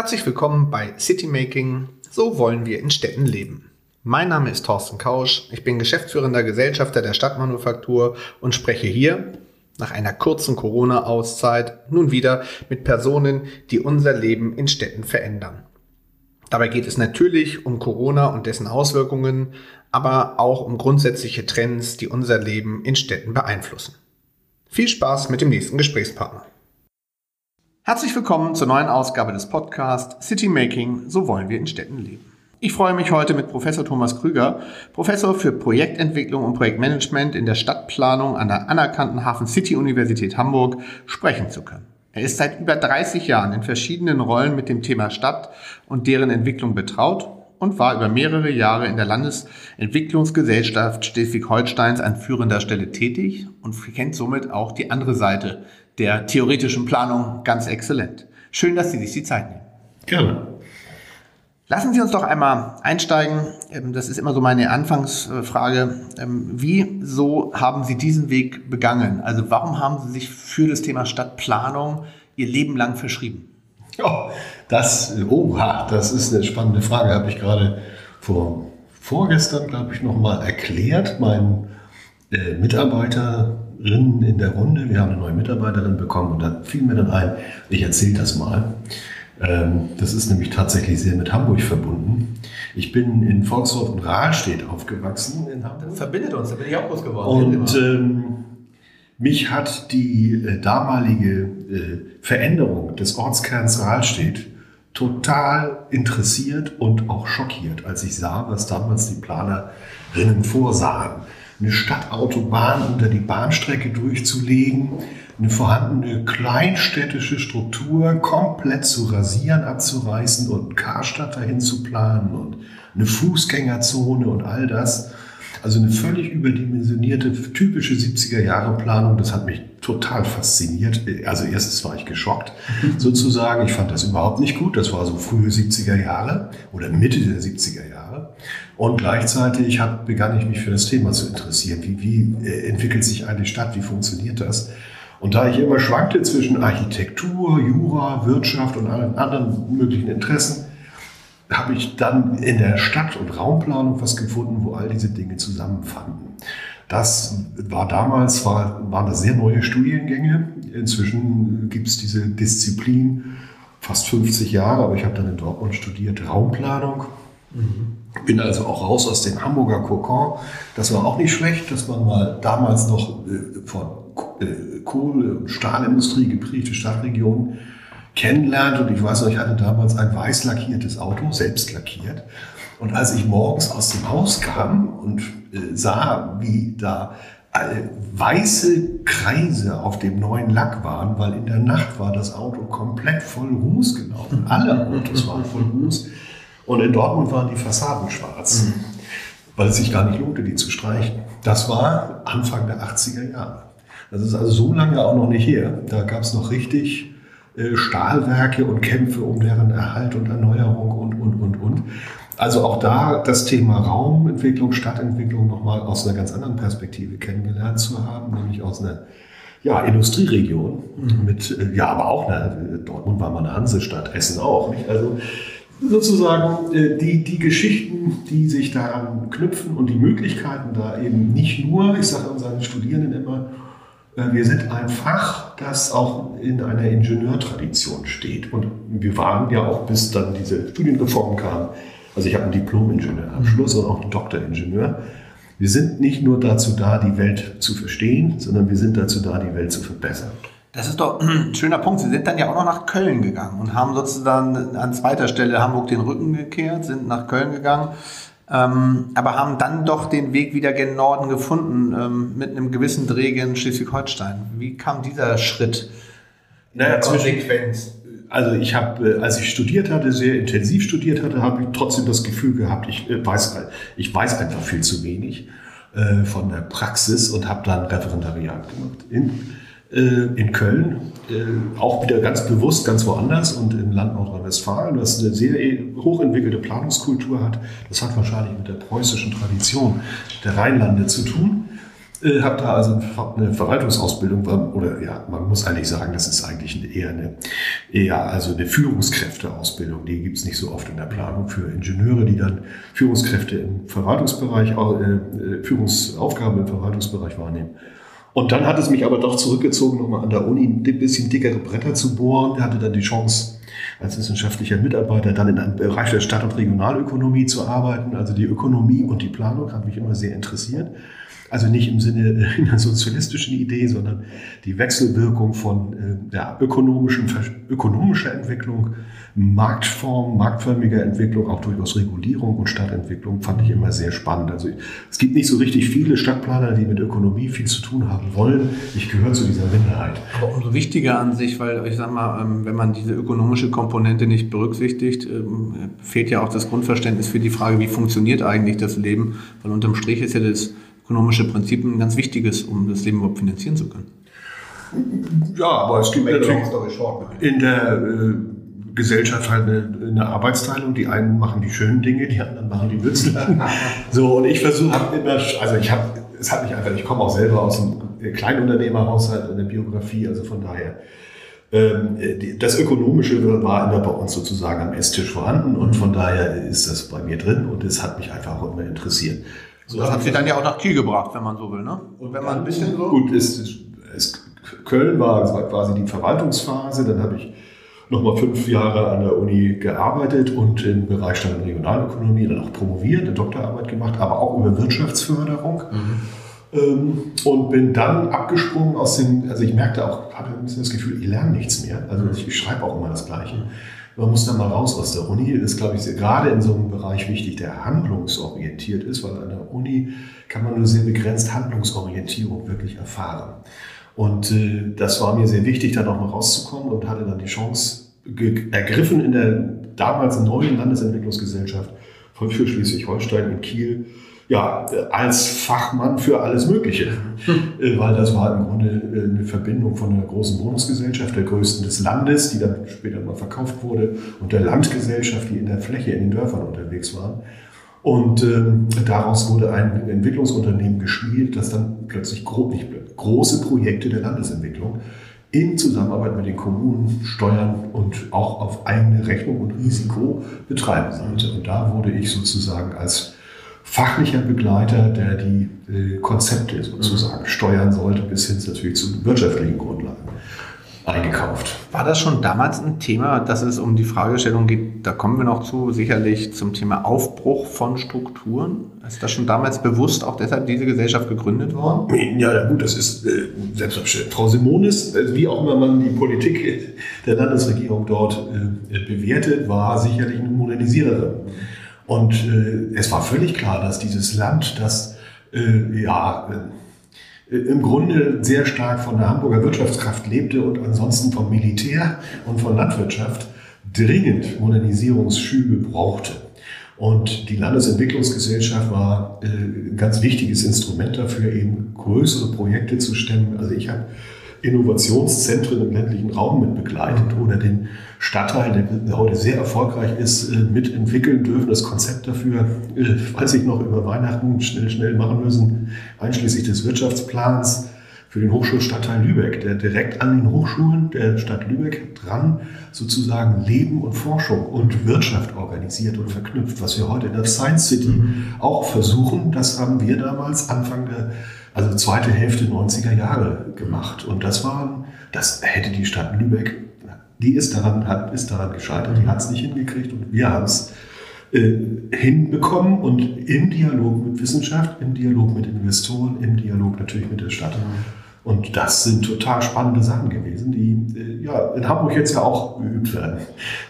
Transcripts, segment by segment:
Herzlich willkommen bei Citymaking. So wollen wir in Städten leben. Mein Name ist Thorsten Kausch. Ich bin geschäftsführender Gesellschafter der Stadtmanufaktur und spreche hier nach einer kurzen Corona-Auszeit nun wieder mit Personen, die unser Leben in Städten verändern. Dabei geht es natürlich um Corona und dessen Auswirkungen, aber auch um grundsätzliche Trends, die unser Leben in Städten beeinflussen. Viel Spaß mit dem nächsten Gesprächspartner. Herzlich willkommen zur neuen Ausgabe des Podcasts City Making, so wollen wir in Städten leben. Ich freue mich heute mit Professor Thomas Krüger, Professor für Projektentwicklung und Projektmanagement in der Stadtplanung an der anerkannten Hafen City Universität Hamburg, sprechen zu können. Er ist seit über 30 Jahren in verschiedenen Rollen mit dem Thema Stadt und deren Entwicklung betraut und war über mehrere Jahre in der Landesentwicklungsgesellschaft Schleswig-Holsteins an führender Stelle tätig und kennt somit auch die andere Seite der theoretischen Planung ganz exzellent. Schön, dass Sie sich die Zeit nehmen. Gerne. Lassen Sie uns doch einmal einsteigen. Ähm, das ist immer so meine Anfangsfrage. Ähm, Wieso haben Sie diesen Weg begangen? Also warum haben Sie sich für das Thema Stadtplanung Ihr Leben lang verschrieben? Oh, das, oha, das ist eine spannende Frage. Habe ich gerade vor, vorgestern, glaube ich, nochmal erklärt. Mein äh, Mitarbeiter Mitarbeiterin in der Runde. Wir haben eine neue Mitarbeiterin bekommen und da fiel mir dann ein, ich erzähle das mal. Ähm, das ist nämlich tatsächlich sehr mit Hamburg verbunden. Ich bin in Volksdorf und Rahlstedt aufgewachsen in Hamburg. Das verbindet uns, da bin ich auch groß geworden. Und ähm, mich hat die äh, damalige äh, Veränderung des Ortskerns Rahlstedt total interessiert und auch schockiert, als ich sah, was damals die Planerinnen vorsahen eine Stadtautobahn unter die Bahnstrecke durchzulegen, eine vorhandene kleinstädtische Struktur komplett zu rasieren, abzureißen und einen Karstadt dahin zu planen und eine Fußgängerzone und all das. Also eine völlig überdimensionierte, typische 70er-Jahre-Planung, das hat mich total fasziniert. Also erstens war ich geschockt, sozusagen. Ich fand das überhaupt nicht gut. Das war so frühe 70er Jahre oder Mitte der 70er Jahre. Und gleichzeitig hab, begann ich mich für das Thema zu interessieren. Wie, wie äh, entwickelt sich eine Stadt? Wie funktioniert das? Und da ich immer schwankte zwischen Architektur, Jura, Wirtschaft und allen anderen möglichen Interessen, habe ich dann in der Stadt- und Raumplanung was gefunden, wo all diese Dinge zusammenfanden. Das war damals, war, waren das sehr neue Studiengänge. Inzwischen gibt es diese Disziplin fast 50 Jahre, aber ich habe dann in Dortmund studiert Raumplanung. Mhm. Bin also auch raus aus dem Hamburger Kokon. Das war auch nicht schlecht, dass man mal damals noch äh, von äh, Kohle- und Stahlindustrie geprägte Stadtregionen kennenlernt. Und ich weiß noch, ich hatte damals ein weiß lackiertes Auto, selbst lackiert. Und als ich morgens aus dem Haus kam und äh, sah, wie da weiße Kreise auf dem neuen Lack waren, weil in der Nacht war das Auto komplett voll Ruß gelaufen. Alle Autos waren voll Ruß. Und in Dortmund waren die Fassaden schwarz, mhm. weil es sich gar nicht lohnte, die zu streichen. Das war Anfang der 80er Jahre. Das ist also so lange auch noch nicht her. Da gab es noch richtig äh, Stahlwerke und Kämpfe um deren Erhalt und Erneuerung und, und, und, und. Also auch da das Thema Raumentwicklung, Stadtentwicklung nochmal aus einer ganz anderen Perspektive kennengelernt zu haben, nämlich aus einer ja, Industrieregion mhm. mit, äh, ja, aber auch, eine, Dortmund war mal eine Hansestadt, Essen auch. Nicht? Also sozusagen äh, die, die Geschichten, die sich daran knüpfen und die Möglichkeiten da eben nicht nur, ich sage unseren Studierenden immer, äh, wir sind ein Fach, das auch in einer Ingenieurtradition steht. Und wir waren ja auch, bis dann diese Studienreform kam, also ich habe einen Diplom-Ingenieurabschluss und auch einen Doktoringenieur. Wir sind nicht nur dazu da, die Welt zu verstehen, sondern wir sind dazu da, die Welt zu verbessern. Das ist doch ein schöner Punkt. Sie sind dann ja auch noch nach Köln gegangen und haben sozusagen an zweiter Stelle Hamburg den Rücken gekehrt, sind nach Köln gegangen ähm, aber haben dann doch den Weg wieder gen Norden gefunden, ähm, mit einem gewissen Dreh in Schleswig-Holstein. Wie kam dieser Schritt? Naja, Konsequenz. Also ich habe, äh, als ich studiert hatte, sehr intensiv studiert hatte, habe ich trotzdem das Gefühl gehabt, ich äh, weiß, ich weiß einfach viel zu wenig äh, von der Praxis und habe dann Referendariat gemacht in in Köln, äh, auch wieder ganz bewusst ganz woanders und im Land Nordrhein-Westfalen, das eine sehr hochentwickelte Planungskultur hat. Das hat wahrscheinlich mit der preußischen Tradition der Rheinlande zu tun. Äh, habe da also eine Verwaltungsausbildung, oder ja, man muss eigentlich sagen, das ist eigentlich eher eine, eher also eine Führungskräfteausbildung. Die gibt es nicht so oft in der Planung für Ingenieure, die dann Führungskräfte im Verwaltungsbereich, äh, Führungsaufgaben im Verwaltungsbereich wahrnehmen. Und dann hat es mich aber doch zurückgezogen, nochmal an der Uni ein bisschen dickere Bretter zu bohren. Ich hatte dann die Chance, als wissenschaftlicher Mitarbeiter dann in einem Bereich der Stadt- und Regionalökonomie zu arbeiten. Also die Ökonomie und die Planung hat mich immer sehr interessiert. Also nicht im Sinne einer sozialistischen Idee, sondern die Wechselwirkung von äh, ja, ökonomischen, ökonomischer Entwicklung, Marktform, marktförmiger Entwicklung, auch durchaus Regulierung und Stadtentwicklung fand ich immer sehr spannend. Also es gibt nicht so richtig viele Stadtplaner, die mit Ökonomie viel zu tun haben wollen. Ich gehöre zu dieser Minderheit. Aber umso wichtiger an sich, weil ich sag mal, ähm, wenn man diese ökonomische Komponente nicht berücksichtigt, ähm, fehlt ja auch das Grundverständnis für die Frage, wie funktioniert eigentlich das Leben, weil unterm Strich ist ja das ökonomische Prinzip ein ganz wichtiges, um das Leben überhaupt finanzieren zu können. Ja, aber es gibt natürlich in der äh, Gesellschaft halt eine, eine, Arbeitsteilung. Die einen machen die schönen Dinge, die anderen machen die Witzel. so, und ich versuche immer, also ich habe, es hat mich einfach, ich komme auch selber aus einem Kleinunternehmerhaushalt in der Biografie, also von daher ähm, das Ökonomische war immer bei uns sozusagen am Esstisch vorhanden und von daher ist das bei mir drin und es hat mich einfach auch immer interessiert. So, das hat sie dann ja auch nach Kiel gebracht, wenn man so will, ne? Und wenn man ein bisschen so. Gut, ist, ist, Köln war, war quasi die Verwaltungsphase, dann habe ich nochmal fünf Jahre an der Uni gearbeitet und im Bereich Stadt- und Regionalökonomie dann auch promoviert, eine Doktorarbeit gemacht, aber auch über Wirtschaftsförderung. Mhm. Ähm, und bin dann abgesprungen aus dem, also ich merkte auch, hatte ein bisschen das Gefühl, ich lerne nichts mehr. Also ich, ich schreibe auch immer das Gleiche. Man muss dann mal raus aus der Uni. Das ist, glaube ich, gerade in so einem Bereich wichtig, der handlungsorientiert ist, weil an der Uni kann man nur sehr begrenzt Handlungsorientierung wirklich erfahren. Und äh, das war mir sehr wichtig, da nochmal rauszukommen und hatte dann die Chance ergriffen in der damals neuen Landesentwicklungsgesellschaft von für Schleswig-Holstein in Kiel ja, als Fachmann für alles Mögliche. Äh, weil das war im Grunde äh, eine Verbindung von einer großen Wohnungsgesellschaft, der größten des Landes, die dann später mal verkauft wurde, und der Landgesellschaft, die in der Fläche, in den Dörfern unterwegs waren. Und ähm, daraus wurde ein Entwicklungsunternehmen geschmiedet, das dann plötzlich gro große Projekte der Landesentwicklung in Zusammenarbeit mit den Kommunen steuern und auch auf eigene Rechnung und Risiko betreiben sollte. Und da wurde ich sozusagen als fachlicher Begleiter, der die äh, Konzepte sozusagen mhm. steuern sollte, bis hin natürlich zu wirtschaftlichen Grundlagen eingekauft. War das schon damals ein Thema, dass es um die Fragestellung geht, da kommen wir noch zu, sicherlich zum Thema Aufbruch von Strukturen? Ist das schon damals bewusst auch deshalb diese Gesellschaft gegründet worden? Ja, gut, das ist äh, selbstverständlich. Frau Simonis, äh, wie auch immer man die Politik der Landesregierung dort äh, bewertet, war sicherlich eine Modernisiererin. Und äh, es war völlig klar, dass dieses Land, das äh, ja äh, im Grunde sehr stark von der Hamburger Wirtschaftskraft lebte und ansonsten vom Militär und von Landwirtschaft, dringend Modernisierungsschübe brauchte. Und die Landesentwicklungsgesellschaft war äh, ein ganz wichtiges Instrument dafür, eben größere Projekte zu stemmen. Also ich habe Innovationszentren im ländlichen Raum mit begleitet oder den Stadtteil, der heute sehr erfolgreich ist, äh, mitentwickeln dürfen. Das Konzept dafür, äh, weiß ich noch, über Weihnachten schnell, schnell machen müssen, einschließlich des Wirtschaftsplans für den Hochschulstadtteil Lübeck, der direkt an den Hochschulen der Stadt Lübeck dran sozusagen Leben und Forschung und Wirtschaft organisiert und verknüpft, was wir heute in der Science City mhm. auch versuchen. Das haben wir damals Anfang der also zweite Hälfte 90er Jahre gemacht. Und das war, das hätte die Stadt Lübeck, die ist daran, hat, ist daran gescheitert, die hat es nicht hingekriegt und wir haben es äh, hinbekommen und im Dialog mit Wissenschaft, im Dialog mit Investoren, im Dialog natürlich mit der Stadt. Und das sind total spannende Sachen gewesen, die äh, ja, in Hamburg jetzt ja auch geübt werden.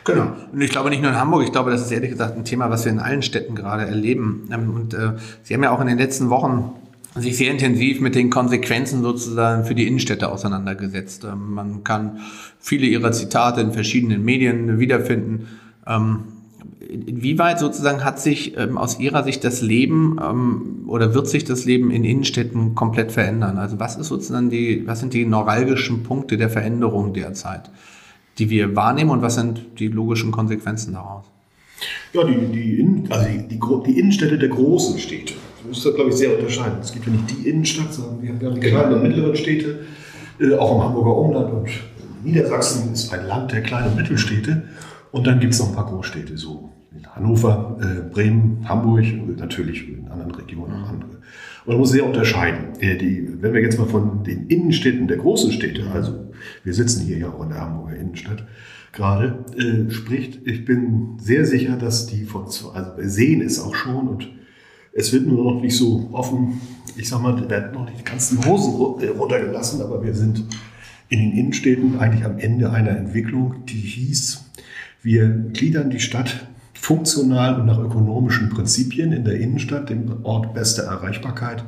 Genau. Und ich glaube nicht nur in Hamburg, ich glaube, das ist ehrlich gesagt ein Thema, was wir in allen Städten gerade erleben. Ähm, und äh, Sie haben ja auch in den letzten Wochen sich sehr intensiv mit den Konsequenzen sozusagen für die Innenstädte auseinandergesetzt. Ähm, man kann viele ihrer Zitate in verschiedenen Medien wiederfinden. Ähm, inwieweit sozusagen hat sich ähm, aus Ihrer Sicht das Leben oder wird sich das Leben in Innenstädten komplett verändern? Also was ist sozusagen die, was sind die neuralgischen Punkte der Veränderung derzeit, die wir wahrnehmen und was sind die logischen Konsequenzen daraus? Ja, die, die, also die, die, die Innenstädte der großen Städte muss da, glaube ich, sehr unterscheiden. Es gibt ja nicht die Innenstadt, sondern wir haben die kleinen und mittleren Städte, äh, auch im Hamburger Umland und Niedersachsen ist ein Land der kleinen und Mittelstädte. Und dann gibt es noch ein paar Großstädte, so Hannover, äh, Bremen, Hamburg und natürlich in anderen Regionen noch andere. Und man muss sehr unterscheiden. Äh, die, wenn wir jetzt mal von den Innenstädten der großen Städte, also wir sitzen hier ja auch in der Hamburger Innenstadt, gerade äh, spricht, ich bin sehr sicher, dass die von, also wir sehen es auch schon und es wird nur noch nicht so offen, ich sag mal, werden noch nicht die ganzen Hosen runtergelassen, aber wir sind in den Innenstädten eigentlich am Ende einer Entwicklung, die hieß, wir gliedern die Stadt funktional und nach ökonomischen Prinzipien in der Innenstadt, dem Ort bester Erreichbarkeit,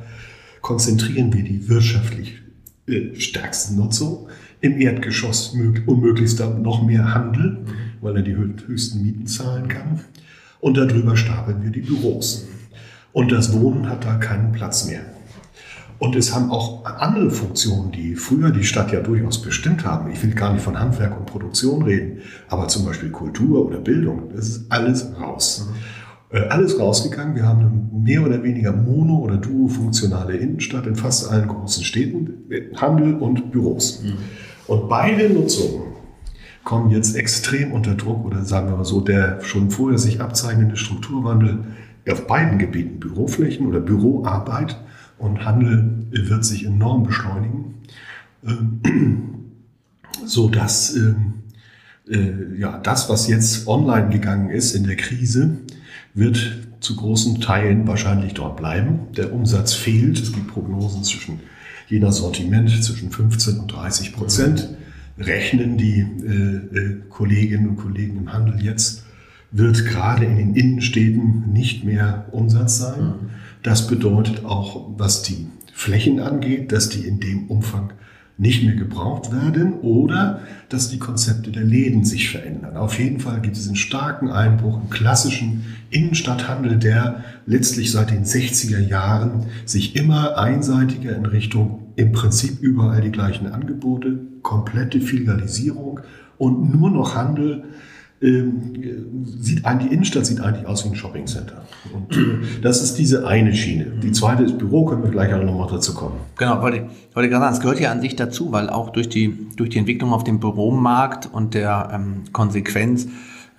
konzentrieren wir die wirtschaftlich äh, stärksten Nutzung im Erdgeschoss und möglichst noch mehr Handel, weil er die höchsten Mieten zahlen kann. Und darüber stapeln wir die Büros. Und das Wohnen hat da keinen Platz mehr. Und es haben auch andere Funktionen, die früher die Stadt ja durchaus bestimmt haben. Ich will gar nicht von Handwerk und Produktion reden, aber zum Beispiel Kultur oder Bildung, das ist alles raus. Mhm. Äh, alles rausgegangen. Wir haben eine mehr oder weniger mono- oder duo-funktionale Innenstadt in fast allen großen Städten, mit Handel und Büros. Mhm. Und beide Nutzungen kommen jetzt extrem unter Druck oder sagen wir mal so, der schon vorher sich abzeichnende Strukturwandel auf beiden Gebieten, Büroflächen oder Büroarbeit, und Handel wird sich enorm beschleunigen, ähm, so dass ähm, äh, ja, das, was jetzt online gegangen ist in der Krise, wird zu großen Teilen wahrscheinlich dort bleiben. Der Umsatz fehlt. Es gibt Prognosen zwischen je nach Sortiment zwischen 15 und 30 Prozent. Rechnen die äh, äh, Kolleginnen und Kollegen im Handel jetzt, wird gerade in den Innenstädten nicht mehr Umsatz sein. Das bedeutet auch, was die Flächen angeht, dass die in dem Umfang nicht mehr gebraucht werden oder dass die Konzepte der Läden sich verändern. Auf jeden Fall gibt es einen starken Einbruch im klassischen Innenstadthandel, der letztlich seit den 60er Jahren sich immer einseitiger in Richtung im Prinzip überall die gleichen Angebote, komplette Filialisierung und nur noch Handel ähm, sieht die Innenstadt sieht eigentlich aus wie ein Shoppingcenter. Und äh, das ist diese eine Schiene. Die zweite ist Büro, können wir gleich auch nochmal dazu kommen. Genau, wollte wollte gerade sagen, es gehört ja an sich dazu, weil auch durch die, durch die Entwicklung auf dem Büromarkt und der ähm, Konsequenz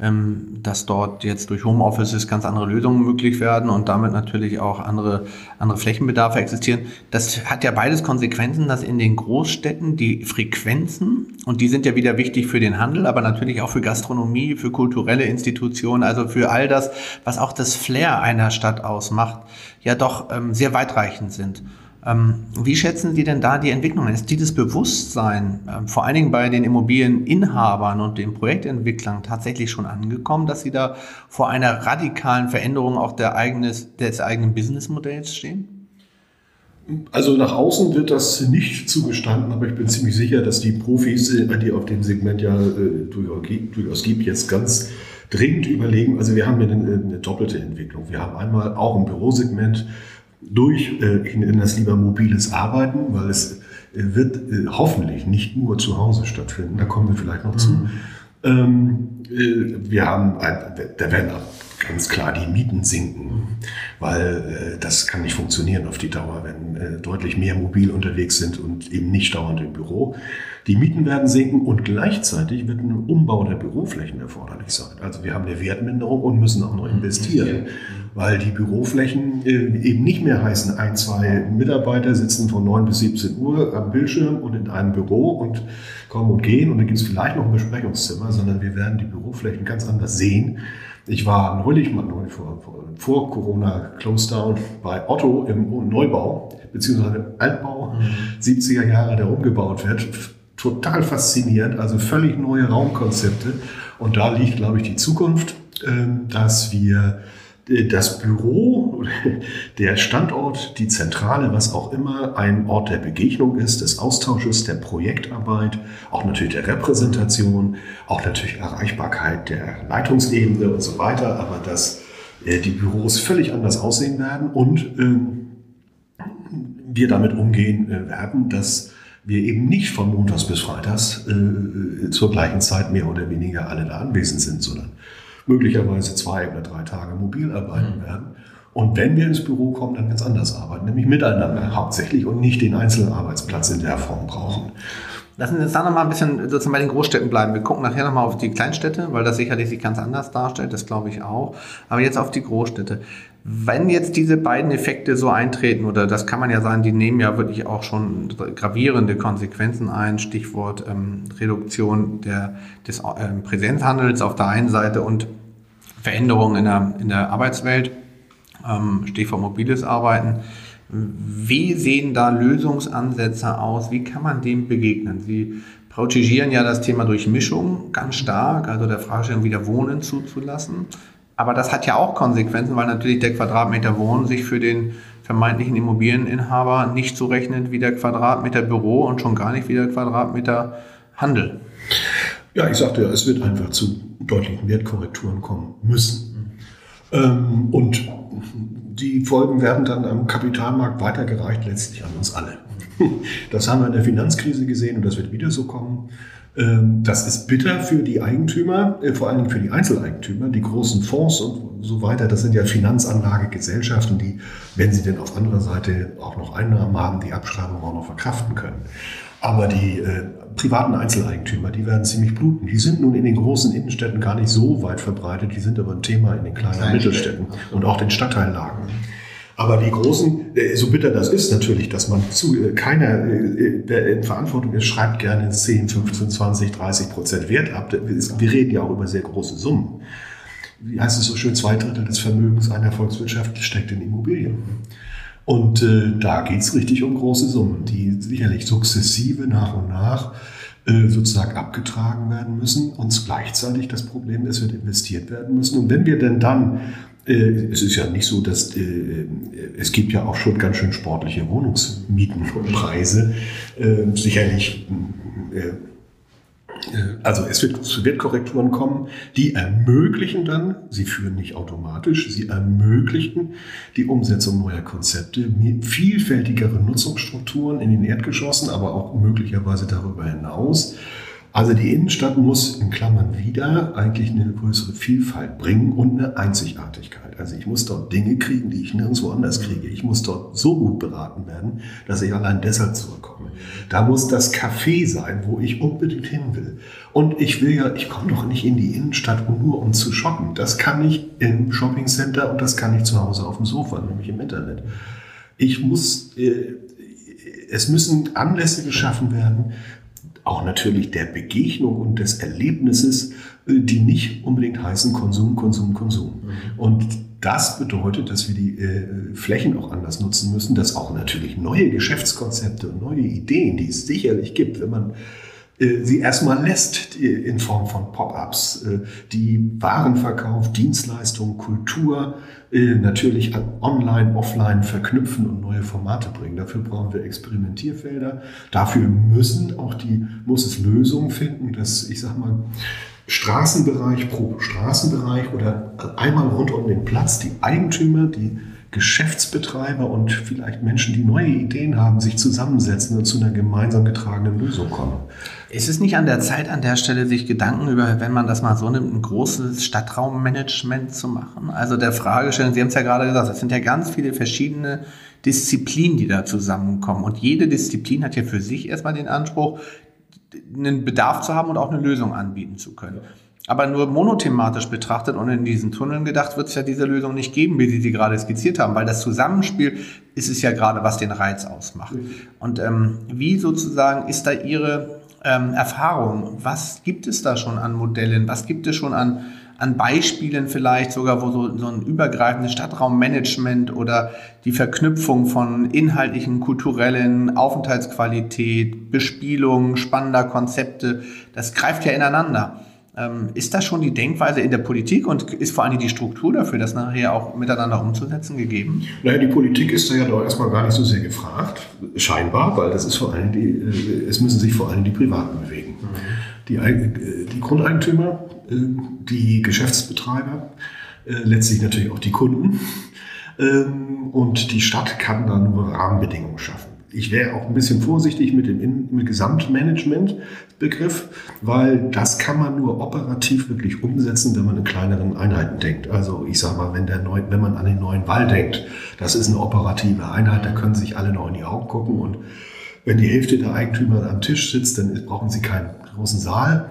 ähm, dass dort jetzt durch Homeoffices ganz andere Lösungen möglich werden und damit natürlich auch andere, andere Flächenbedarfe existieren. Das hat ja beides Konsequenzen, dass in den Großstädten die Frequenzen, und die sind ja wieder wichtig für den Handel, aber natürlich auch für Gastronomie, für kulturelle Institutionen, also für all das, was auch das Flair einer Stadt ausmacht, ja doch ähm, sehr weitreichend sind. Ähm, wie schätzen Sie denn da die Entwicklung? Ist dieses Bewusstsein ähm, vor allen Dingen bei den Immobilieninhabern und den Projektentwicklern tatsächlich schon angekommen, dass sie da vor einer radikalen Veränderung auch der eigenes, des eigenen Businessmodells stehen? Also nach außen wird das nicht zugestanden, aber ich bin ziemlich sicher, dass die Profis, äh, die auf dem Segment ja äh, durchaus gibt, jetzt ganz dringend überlegen. Also wir haben ja eine, eine doppelte Entwicklung. Wir haben einmal auch im Bürosegment durch, äh, ich nenne das lieber mobiles Arbeiten, weil es äh, wird äh, hoffentlich nicht nur zu Hause stattfinden, da kommen wir vielleicht noch mhm. zu. Ähm, äh, wir haben, da werden ganz klar die Mieten sinken, weil äh, das kann nicht funktionieren auf die Dauer, wenn äh, deutlich mehr mobil unterwegs sind und eben nicht dauernd im Büro. Die Mieten werden sinken und gleichzeitig wird ein Umbau der Büroflächen erforderlich sein. Also wir haben eine Wertminderung und müssen auch noch investieren, weil die Büroflächen äh, eben nicht mehr heißen, ein, zwei Mitarbeiter sitzen von 9 bis 17 Uhr am Bildschirm und in einem Büro und kommen und gehen und dann gibt es vielleicht noch ein Besprechungszimmer, sondern wir werden die Büroflächen ganz anders sehen. Ich war neulich mal neu vor, vor, Corona Close Down bei Otto im Neubau, beziehungsweise im Altbau, mhm. 70er Jahre, der umgebaut wird total faszinierend, also völlig neue Raumkonzepte. Und da liegt, glaube ich, die Zukunft, ähm, dass wir das Büro, der Standort, die Zentrale, was auch immer, ein Ort der Begegnung ist, des Austausches, der Projektarbeit, auch natürlich der Repräsentation, auch natürlich Erreichbarkeit der Leitungsebene und so weiter, aber dass äh, die Büros völlig anders aussehen werden und ähm, wir damit umgehen äh, werden, dass wir eben nicht von Montags bis Freitags äh, zur gleichen Zeit mehr oder weniger alle da anwesend sind, sondern möglicherweise zwei oder drei Tage mobil arbeiten mhm. werden. Und wenn wir ins Büro kommen, dann ganz anders arbeiten, nämlich miteinander hauptsächlich und nicht den einzelnen Arbeitsplatz in der Form brauchen. Lassen Sie uns da nochmal ein bisschen sozusagen bei den Großstädten bleiben. Wir gucken nachher nochmal auf die Kleinstädte, weil das sicherlich sich ganz anders darstellt, das glaube ich auch. Aber jetzt auf die Großstädte. Wenn jetzt diese beiden Effekte so eintreten, oder das kann man ja sagen, die nehmen ja wirklich auch schon gravierende Konsequenzen ein, Stichwort ähm, Reduktion der, des ähm, Präsenzhandels auf der einen Seite und Veränderungen in der, in der Arbeitswelt, ähm, Stichwort mobiles Arbeiten. Wie sehen da Lösungsansätze aus? Wie kann man dem begegnen? Sie protegieren ja das Thema durch Mischung ganz stark, also der Fragestellung wieder Wohnen zuzulassen. Aber das hat ja auch Konsequenzen, weil natürlich der Quadratmeter Wohnen sich für den vermeintlichen Immobilieninhaber nicht so rechnet wie der Quadratmeter Büro und schon gar nicht wie der Quadratmeter Handel. Ja, ich sagte ja, es wird einfach zu deutlichen Wertkorrekturen kommen müssen. Ähm, und die Folgen werden dann am Kapitalmarkt weitergereicht, letztlich an uns alle. Das haben wir in der Finanzkrise gesehen und das wird wieder so kommen. Ähm, das ist bitter für die Eigentümer, äh, vor allen Dingen für die Einzeleigentümer, die großen Fonds und so weiter. Das sind ja Finanzanlagegesellschaften, die, wenn sie denn auf anderer Seite auch noch Einnahmen haben, die Abschreibung auch noch verkraften können. Aber die äh, privaten Einzeleigentümer, die werden ziemlich bluten. Die sind nun in den großen Innenstädten gar nicht so weit verbreitet, die sind aber ein Thema in den kleinen Mittelstädten und auch den Stadtteillagen. Aber die großen, äh, so bitter das ist natürlich, dass man zu äh, keiner, äh, der in Verantwortung ist, schreibt gerne 10, 15, 20, 30 Prozent Wert ab. Wir reden ja auch über sehr große Summen. Wie heißt es so schön, zwei Drittel des Vermögens einer Volkswirtschaft steckt in Immobilien. Und äh, da geht's richtig um große Summen, die sicherlich sukzessive nach und nach sozusagen abgetragen werden müssen. Und gleichzeitig das Problem, es wird investiert werden müssen. Und wenn wir denn dann es ist ja nicht so, dass äh, es gibt ja auch schon ganz schön sportliche Wohnungsmieten und Preise. Äh, sicherlich, also es wird zu Wertkorrekturen kommen, die ermöglichen dann, sie führen nicht automatisch, sie ermöglichen die Umsetzung neuer Konzepte, vielfältigere Nutzungsstrukturen in den Erdgeschossen, aber auch möglicherweise darüber hinaus. Also die Innenstadt muss in Klammern wieder eigentlich eine größere Vielfalt bringen und eine Einzigartigkeit. Also ich muss dort Dinge kriegen, die ich nirgendwo anders kriege. Ich muss dort so gut beraten werden, dass ich allein deshalb zurückkomme. Da muss das Café sein, wo ich unbedingt hin will. Und ich will ja, ich komme doch nicht in die Innenstadt nur um zu shoppen. Das kann ich im Shoppingcenter und das kann ich zu Hause auf dem Sofa, nämlich im Internet. Ich muss, äh, es müssen Anlässe geschaffen werden, auch natürlich der Begegnung und des Erlebnisses, äh, die nicht unbedingt heißen Konsum, Konsum, Konsum. Mhm. Und das bedeutet, dass wir die äh, Flächen auch anders nutzen müssen, dass auch natürlich neue Geschäftskonzepte und neue Ideen, die es sicherlich gibt, wenn man sie erstmal lässt in Form von Pop-ups, äh, die Warenverkauf, Dienstleistung, Kultur äh, natürlich online, offline verknüpfen und neue Formate bringen. Dafür brauchen wir Experimentierfelder. Dafür müssen auch die, muss es Lösungen finden, dass ich sag mal, Straßenbereich pro Straßenbereich oder einmal rund um den Platz die Eigentümer, die Geschäftsbetreiber und vielleicht Menschen, die neue Ideen haben, sich zusammensetzen und zu einer gemeinsam getragenen Lösung kommen. Ist es nicht an der Zeit, an der Stelle sich Gedanken über, wenn man das mal so nimmt, ein großes Stadtraummanagement zu machen? Also der Fragestellung, Sie haben es ja gerade gesagt, es sind ja ganz viele verschiedene Disziplinen, die da zusammenkommen. Und jede Disziplin hat ja für sich erstmal den Anspruch, einen Bedarf zu haben und auch eine Lösung anbieten zu können. Aber nur monothematisch betrachtet und in diesen Tunneln gedacht, wird es ja diese Lösung nicht geben, wie Sie sie gerade skizziert haben, weil das Zusammenspiel ist es ja gerade, was den Reiz ausmacht. Und ähm, wie sozusagen ist da Ihre ähm, Erfahrung? Was gibt es da schon an Modellen? Was gibt es schon an, an Beispielen vielleicht sogar, wo so, so ein übergreifendes Stadtraummanagement oder die Verknüpfung von inhaltlichen, kulturellen, Aufenthaltsqualität, Bespielung, spannender Konzepte, das greift ja ineinander. Ähm, ist das schon die Denkweise in der Politik und ist vor allem die Struktur dafür, das nachher auch miteinander umzusetzen, gegeben? Naja, die Politik ist da ja doch erstmal gar nicht so sehr gefragt, scheinbar, weil das ist vor allem die, äh, es müssen sich vor allem die Privaten bewegen. Mhm. Die, äh, die Grundeigentümer, äh, die Geschäftsbetreiber, letztlich natürlich auch die Kunden. Ähm, und die Stadt kann da nur Rahmenbedingungen schaffen. Ich wäre auch ein bisschen vorsichtig mit dem, mit Gesamtmanagement-Begriff, weil das kann man nur operativ wirklich umsetzen, wenn man in kleineren Einheiten denkt. Also ich sage mal, wenn, der neu, wenn man an den neuen Wall denkt, das ist eine operative Einheit, da können sich alle noch in die Augen gucken und wenn die Hälfte der Eigentümer am Tisch sitzt, dann brauchen sie keinen großen Saal.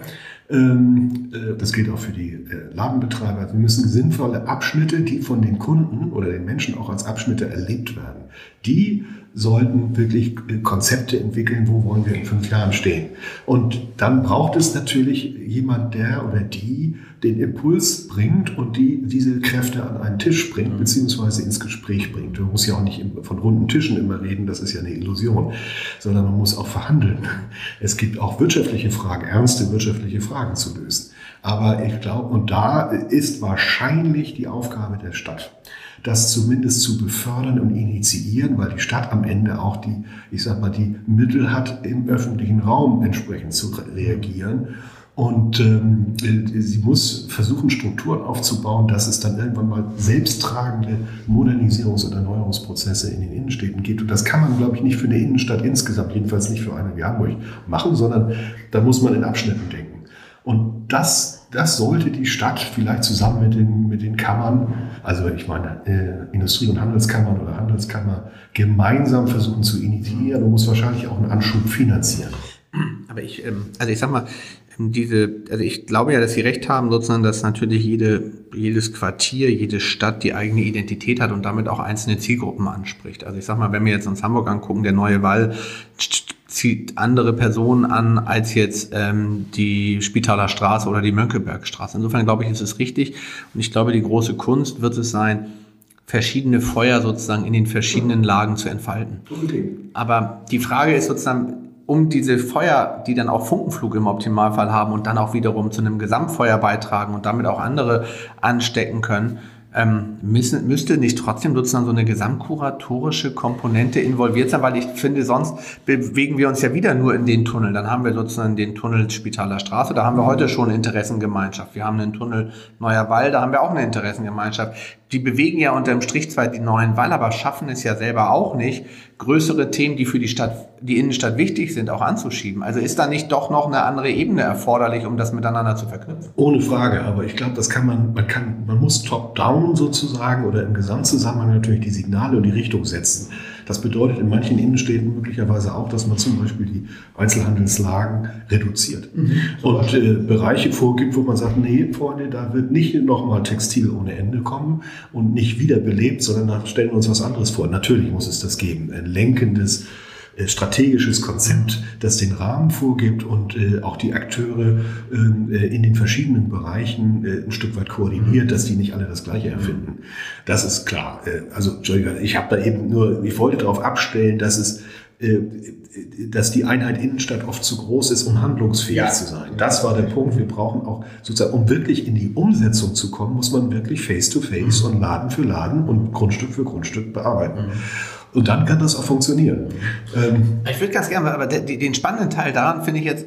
Ähm, äh, das gilt auch für die äh, Ladenbetreiber. Wir müssen sinnvolle Abschnitte, die von den Kunden oder den Menschen auch als Abschnitte erlebt werden, die sollten wirklich äh, Konzepte entwickeln, wo wollen wir in fünf Jahren stehen. Und dann braucht es natürlich jemand, der oder die den Impuls bringt und die diese Kräfte an einen Tisch bringt, mhm. beziehungsweise ins Gespräch bringt. Man muss ja auch nicht von runden Tischen immer reden, das ist ja eine Illusion, sondern man muss auch verhandeln. Es gibt auch wirtschaftliche Fragen, ernste wirtschaftliche Fragen zu lösen. Aber ich glaube, und da ist wahrscheinlich die Aufgabe der Stadt das zumindest zu befördern und initiieren, weil die Stadt am Ende auch die, ich sag mal, die Mittel hat, im öffentlichen Raum entsprechend zu reagieren. Und ähm, sie muss versuchen, Strukturen aufzubauen, dass es dann irgendwann mal selbsttragende Modernisierungs- und Erneuerungsprozesse in den Innenstädten gibt. Und das kann man, glaube ich, nicht für eine Innenstadt insgesamt, jedenfalls nicht für eine wie Hamburg, machen, sondern da muss man in Abschnitten denken. Und das, das sollte die Stadt vielleicht zusammen mit den, mit den Kammern, also ich meine äh, Industrie- und Handelskammern oder Handelskammer, gemeinsam versuchen zu initiieren und muss wahrscheinlich auch einen Anschub finanzieren. Aber ich, ähm, also ich sag mal, ähm, diese, also ich glaube ja, dass Sie recht haben, sozusagen, dass natürlich jede, jedes Quartier, jede Stadt die eigene Identität hat und damit auch einzelne Zielgruppen anspricht. Also ich sag mal, wenn wir jetzt uns Hamburg angucken, der neue Wall zieht andere Personen an als jetzt ähm, die Spitaler Straße oder die Mönckebergstraße. Insofern glaube ich, ist es richtig. Und ich glaube, die große Kunst wird es sein, verschiedene Feuer sozusagen in den verschiedenen Lagen zu entfalten. Aber die Frage ist sozusagen, um diese Feuer, die dann auch Funkenflug im Optimalfall haben und dann auch wiederum zu einem Gesamtfeuer beitragen und damit auch andere anstecken können, ähm, müssen, müsste nicht trotzdem sozusagen so eine gesamtkuratorische Komponente involviert sein, weil ich finde, sonst bewegen wir uns ja wieder nur in den Tunnel. Dann haben wir sozusagen den Tunnel Spitaler Straße, da haben wir heute schon Interessengemeinschaft. Wir haben einen Tunnel Neuer Wall, da haben wir auch eine Interessengemeinschaft die bewegen ja unterm Strich zwar die neuen Wall, aber schaffen es ja selber auch nicht, größere Themen, die für die Stadt, die Innenstadt wichtig sind, auch anzuschieben. Also ist da nicht doch noch eine andere Ebene erforderlich, um das miteinander zu verknüpfen? Ohne Frage, aber ich glaube, das kann man, man kann, man muss top-down sozusagen oder im Gesamtzusammenhang natürlich die Signale und die Richtung setzen. Das bedeutet in manchen Innenstädten möglicherweise auch, dass man zum Beispiel die Einzelhandelslagen reduziert mhm. und äh, Bereiche vorgibt, wo man sagt, nee, Freunde, da wird nicht nochmal Textil ohne Ende kommen und nicht wiederbelebt, sondern da stellen wir uns was anderes vor. Natürlich muss es das geben, ein lenkendes, strategisches Konzept, das den Rahmen vorgibt und äh, auch die Akteure ähm, äh, in den verschiedenen Bereichen äh, ein Stück weit koordiniert, dass die nicht alle das Gleiche erfinden. Das ist klar. Äh, also, Entschuldigung, ich habe da eben nur, ich wollte darauf abstellen, dass es äh, dass die Einheit Innenstadt oft zu groß ist, um handlungsfähig ja. zu sein. Das war der Punkt. Wir brauchen auch sozusagen, um wirklich in die Umsetzung zu kommen, muss man wirklich face to face mhm. und Laden für Laden und Grundstück für Grundstück bearbeiten. Mhm. Und dann kann das auch funktionieren. Ähm, ich würde ganz gerne, aber den spannenden Teil daran finde ich jetzt,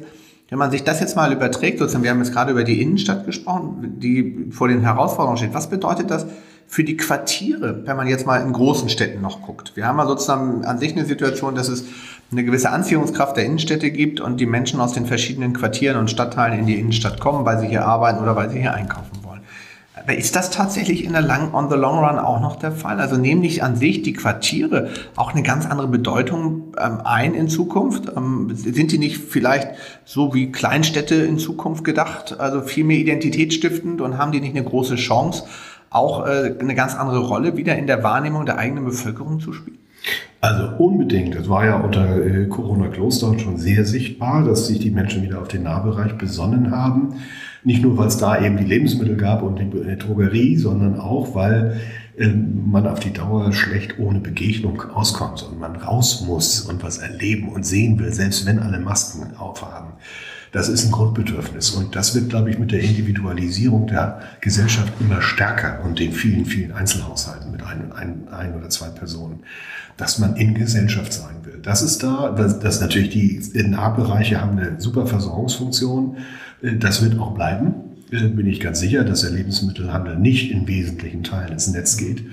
wenn man sich das jetzt mal überträgt, sozusagen, wir haben jetzt gerade über die Innenstadt gesprochen, die vor den Herausforderungen steht. Was bedeutet das für die Quartiere, wenn man jetzt mal in großen Städten noch guckt? Wir haben ja sozusagen an sich eine Situation, dass es eine gewisse Anziehungskraft der Innenstädte gibt und die Menschen aus den verschiedenen Quartieren und Stadtteilen in die Innenstadt kommen, weil sie hier arbeiten oder weil sie hier einkaufen wollen. Aber ist das tatsächlich in der lang, on the long run auch noch der Fall? Also nehmen nicht an sich die Quartiere auch eine ganz andere Bedeutung ähm, ein in Zukunft? Ähm, sind die nicht vielleicht so wie Kleinstädte in Zukunft gedacht, also viel mehr identitätsstiftend und haben die nicht eine große Chance, auch äh, eine ganz andere Rolle wieder in der Wahrnehmung der eigenen Bevölkerung zu spielen? Also unbedingt. Es war ja unter äh, Corona-Kloster schon sehr sichtbar, dass sich die Menschen wieder auf den Nahbereich besonnen haben. Nicht nur, weil es da eben die Lebensmittel gab und die äh, Drogerie, sondern auch, weil äh, man auf die Dauer schlecht ohne Begegnung auskommt und man raus muss und was erleben und sehen will, selbst wenn alle Masken aufhaben. Das ist ein Grundbedürfnis und das wird, glaube ich, mit der Individualisierung der Gesellschaft immer stärker und den vielen, vielen Einzelhaushalten mit ein, ein, ein oder zwei Personen dass man in Gesellschaft sein will. Das ist da, dass, dass natürlich die Nahbereiche haben eine super Versorgungsfunktion. Das wird auch bleiben. Äh, bin ich ganz sicher, dass der Lebensmittelhandel nicht in wesentlichen Teilen ins Netz geht.